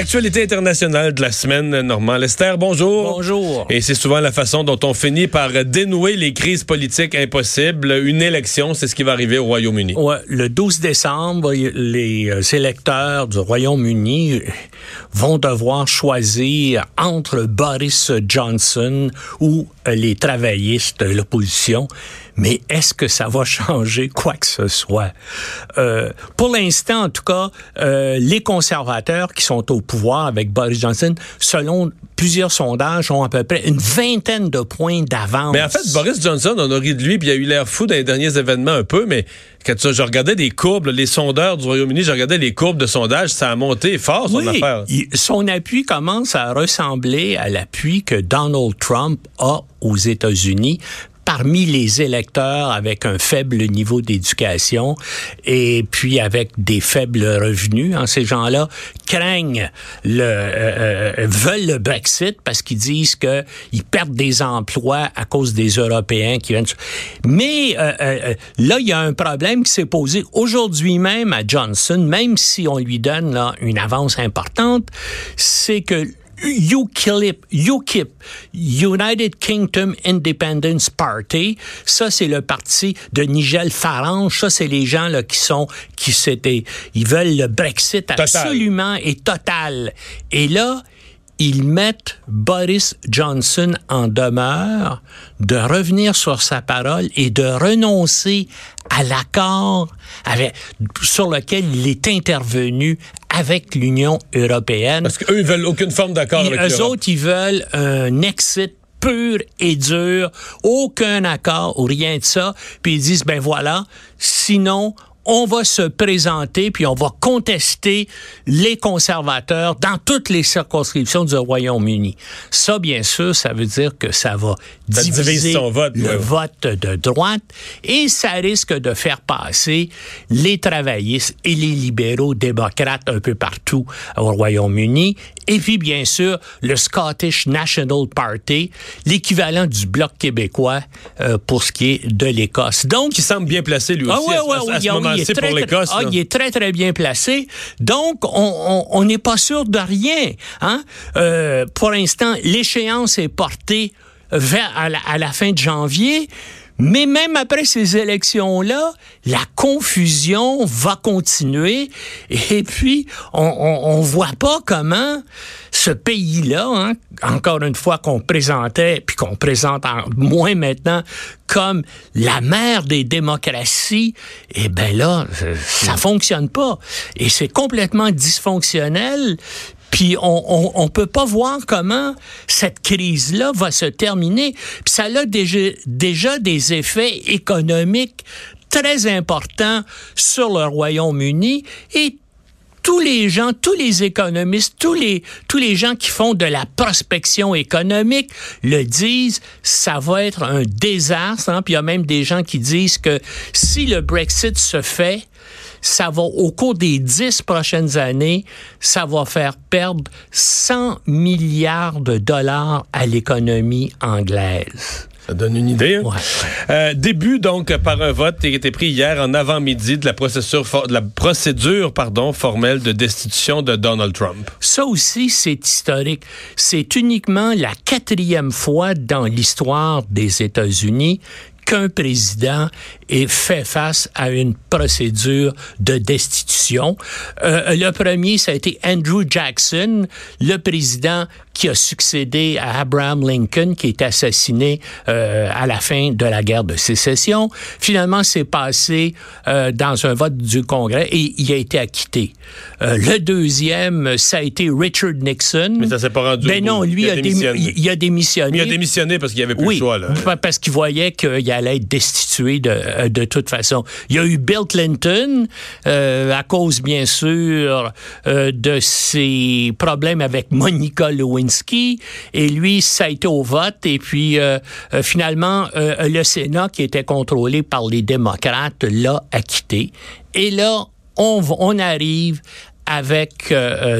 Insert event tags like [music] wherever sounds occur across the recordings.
Actualité internationale de la semaine, Normand Lester, bonjour. Bonjour. Et c'est souvent la façon dont on finit par dénouer les crises politiques impossibles. Une élection, c'est ce qui va arriver au Royaume-Uni. Ouais, le 12 décembre, les euh, électeurs du Royaume-Uni vont devoir choisir entre Boris Johnson ou euh, les travaillistes de l'opposition. Mais est-ce que ça va [laughs] changer quoi que ce soit? Euh, pour l'instant, en tout cas, euh, les conservateurs qui sont au pouvoir avec Boris Johnson, selon plusieurs sondages, ont à peu près une vingtaine de points d'avance. Mais en fait, Boris Johnson, on a ri de lui, puis il a eu l'air fou dans les derniers événements un peu, mais quand tu- je regardais les courbes, les sondeurs du Royaume-Uni, je regardais les courbes de sondage, ça a monté fort, son Oui, affaire. il- son appui commence à ressembler à l'appui que Donald Trump a aux États-Unis parmi les électeurs avec un faible niveau d'éducation et puis avec des faibles revenus. Ces gens-là craignent le euh, euh, veulent le Brexit parce qu'ils disent que ils perdent des emplois à cause des Européens qui viennent. Mais euh, euh, là, il y a un problème qui s'est posé aujourd'hui même à Johnson, même si on lui donne là, une avance importante, c'est que UKIP, UKIP, United Kingdom Independence Party, ça c'est le parti de Nigel Farage, ça c'est les gens là qui sont qui s'étaient ils veulent le Brexit Total. absolument et total. Et là, ils mettent Boris Johnson en demeure de revenir sur sa parole et de renoncer à l'accord avec, sur lequel il est intervenu avec l'Union européenne. Parce qu'eux, ils veulent aucune forme d'accord avec eux autres, ils veulent un exit pur et dur, aucun accord ou rien de ça. Puis ils disent, ben voilà, sinon, on va se présenter puis on va contester les conservateurs dans toutes les circonscriptions du Royaume-Uni. Ça, bien sûr, ça veut dire que ça va Ça diviser son vote, le ouais. vote de droite et ça risque de faire passer les travaillistes et les libéraux démocrates un peu partout au Royaume-Uni. Et puis, bien sûr, le Scottish National Party, l'équivalent du Bloc québécois euh, pour ce qui est de l'Écosse. Donc, Qui semble bien placé, lui aussi, ah ouais, à, ouais, à- à oui, ce il- il moment-ci très, pour l'Écosse. ah, il est très, très bien placé. Donc, on- on on n'est pas sûr de rien. Hein? Euh, pour l'instant, l'échéance est portée vers à la, à la fin de janvier. Mais même après ces élections-là, la confusion va continuer. Et puis, on, on, on voit pas comment ce pays-là, hein, encore une fois qu'on présentait, puis qu'on présente en, moins maintenant comme la mère des démocraties, eh ben là, euh, ça fonctionne pas. Et c'est complètement dysfonctionnel. Puis on, on, on peut pas voir comment cette crise-là va se terminer. Puis ça a déjà, déjà des effets économiques très importants sur le Royaume-Uni et tous les gens, tous les économistes, tous les, tous les gens qui font de la prospection économique le disent, ça va être un désastre. hein. Il y a même des gens qui disent que si le Brexit se fait, ça va, au cours des dix prochaines années, ça va faire perdre 100 milliards de dollars à l'économie anglaise. Ça donne une idée. hein? Ouais. Euh, début donc par un vote qui a été pris hier en avant-midi de la procédure, de la procédure pardon, formelle de destitution de Donald Trump. Ça aussi, c'est historique. C'est uniquement la quatrième fois dans l'histoire des États-Unis qu'un président et fait face à une procédure de destitution. Euh, le premier, ça a été Andrew Jackson, le président qui a succédé à Abraham Lincoln, qui est assassiné euh, à la fin de la guerre de sécession. Finalement, c'est passé euh, dans un vote du Congrès et il a été acquitté. Euh, le deuxième, ça a été Richard Nixon. Mais ça s'est pas rendu. Ben non, lui il a, démissionné. il a démissionné. Mais il a démissionné parce qu'il n'y avait plus oui, le choix. Là. parce qu'il voyait qu'il allait être destitué de, euh, de toute façon. Il y a eu Bill Clinton, euh, à cause, bien sûr, euh, de ses problèmes avec Monica Lewinsky. Et lui, ça a été au vote. Et puis, finalement, le Sénat, qui était contrôlé par les démocrates, l'a acquitté. Et là, on, on arrive avec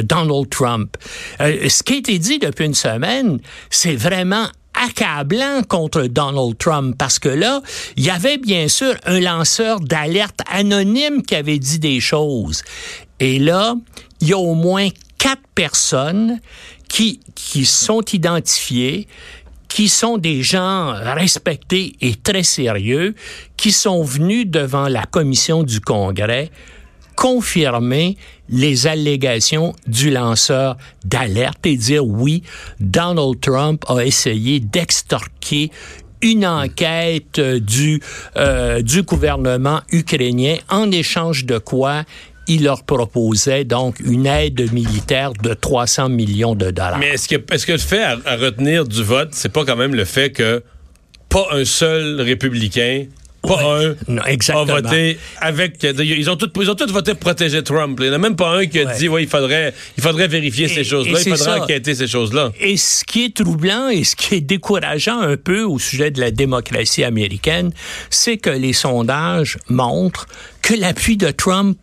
Donald Trump. Ce qui a été dit depuis une semaine, c'est vraiment accablant contre Donald Trump parce que là, il y avait bien sûr un lanceur d'alerte anonyme qui avait dit des choses. Et là, il y a au moins quatre personnes qui, sont identifiées qui sont des gens respectés et très sérieux, qui sont venus devant la commission du Congrès confirmer les allégations du lanceur d'alerte et dire oui, Donald Trump a essayé d'extorquer une enquête du, euh, gouvernement ukrainien en échange de quoi il leur proposait donc une aide militaire de 300 millions de dollars. Mais est-ce que, le fait à retenir du vote, c'est pas quand même le fait que pas un seul républicain, pas Ouais. un, Non, a exactement. voté avec. Ils ont tous, ils ont tous voté pour protéger Trump. Il n'y en a même pas un qui a Ouais. dit, oui, il faudrait, il faudrait vérifier Et- ces choses-là, il faudrait ça. enquêter ces choses-là. Et ce qui est troublant et ce qui est décourageant un peu au sujet de la démocratie américaine, c'est que les sondages montrent que l'appui de Trump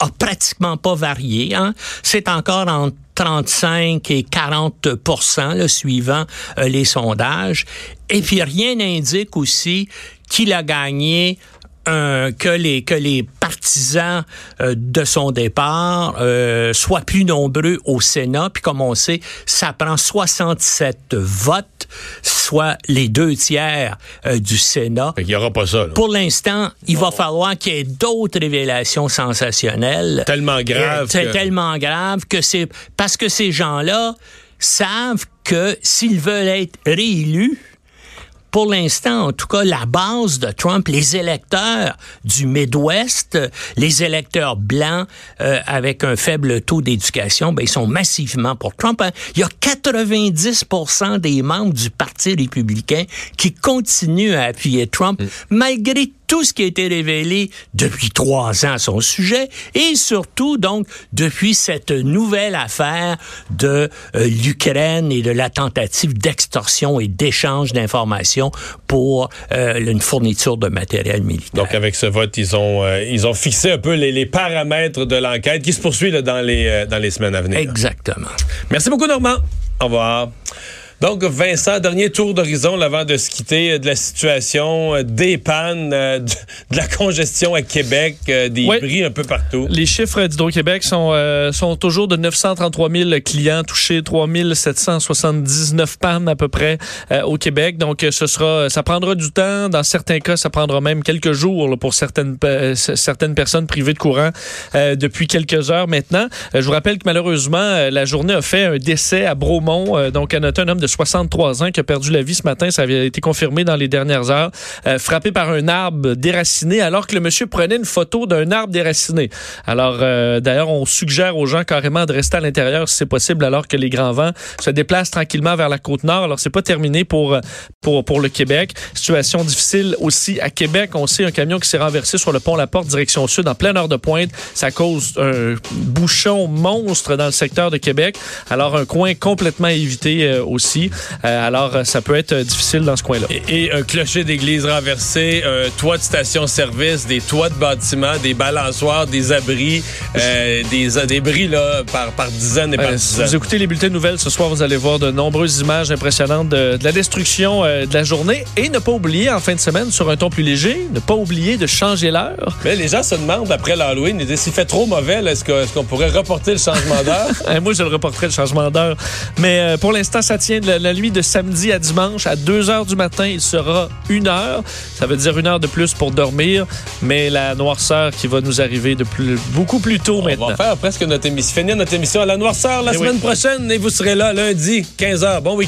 a pratiquement pas varié. Hein? C'est encore entre 35 et 40 là, suivant euh, les sondages. Et puis rien n'indique aussi qu'il a gagné euh, que les que les partisans euh, de son départ euh, soient plus nombreux au Sénat. Puis comme on sait, ça prend 67 votes, soit les deux tiers euh, du Sénat. Fait n'y aura pas ça. là. Pour l'instant, il va falloir qu'il y ait d'autres révélations sensationnelles. Tellement grave C'est que- tellement grave que c'est parce que ces gens-là savent que s'ils veulent être réélus, pour l'instant, en tout cas, la base de Trump, les électeurs du Midwest, les électeurs blancs euh, avec un faible taux d'éducation, ben, ils sont massivement pour Trump. hein. Il y a 90 des membres du Parti républicain qui continuent à appuyer Trump, malgré tout ce qui a été révélé depuis trois ans à son sujet et surtout donc depuis cette nouvelle affaire de euh, l'Ukraine et de la tentative d'extorsion et d'échange d'informations pour euh, une fourniture de matériel militaire. Donc, avec ce vote, ils ont, euh, ils ont fixé un peu les, les paramètres de l'enquête qui se poursuit là, dans, les, dans les semaines à venir. Exactement. Merci beaucoup, Normand. Au revoir. Donc, Vincent, dernier tour d'horizon avant de se quitter euh, de la situation, euh, des pannes, euh, [laughs] de, de la congestion à Québec, des Ouais. bris un peu partout. Les chiffres d'Hydro-Québec sont, euh, sont toujours de 933 000 clients touchés, 3 779 pannes à peu près euh, au Québec. Donc, ce sera, ça prendra du temps. Dans certains cas, ça prendra même quelques jours là, pour certaines, euh, certaines personnes privées de courant euh, depuis quelques heures maintenant. Je vous rappelle que malheureusement, la journée a fait un décès à Bromont. Euh, donc, on noté un homme de 63 ans qui a perdu la vie ce matin. Ça avait été confirmé dans les dernières heures. Euh, frappé par un arbre déraciné alors que le monsieur prenait une photo d'un arbre déraciné. Alors, euh, d'ailleurs, on suggère aux gens carrément de rester à l'intérieur si c'est possible alors que les grands vents se déplacent tranquillement vers la côte nord. Alors, c'est pas terminé pour, le Québec. Situation difficile aussi à Québec. On sait un camion qui s'est renversé sur le pont La Porte, direction sud, en pleine heure de pointe. Ça cause un bouchon monstre dans le secteur de Québec. Alors, un coin complètement évité euh, aussi. Euh, alors, euh, ça peut être euh, difficile dans ce coin-là. Et, et un clocher d'église renversé, un toit de station-service, des toits de bâtiments, des balançoires, des abris, euh, des débris là, par, par dizaines et par Euh, si dizaines. vous écoutez les bulletins de nouvelles ce soir, vous allez voir de nombreuses images impressionnantes de, de la destruction euh, de la journée. Et ne pas oublier, en fin de semaine, sur un ton plus léger, ne pas oublier de changer l'heure. Mais les gens se demandent après l'Halloween, s'il fait trop mauvais, est-ce qu'on pourrait reporter le changement d'heure? [laughs] Euh, Moi, je le reporterai le changement d'heure. Mais euh, pour l'instant, ça tient de la, la nuit de samedi à dimanche, à 2 heures du matin, il sera une heure. Ça veut dire une heure de plus pour dormir, mais la noirceur qui va nous arriver de plus, beaucoup plus tôt On maintenant. va faire presque notre émission, finir notre émission à la noirceur la Eh oui. semaine prochaine et vous serez là lundi, 15h. Bon week-end.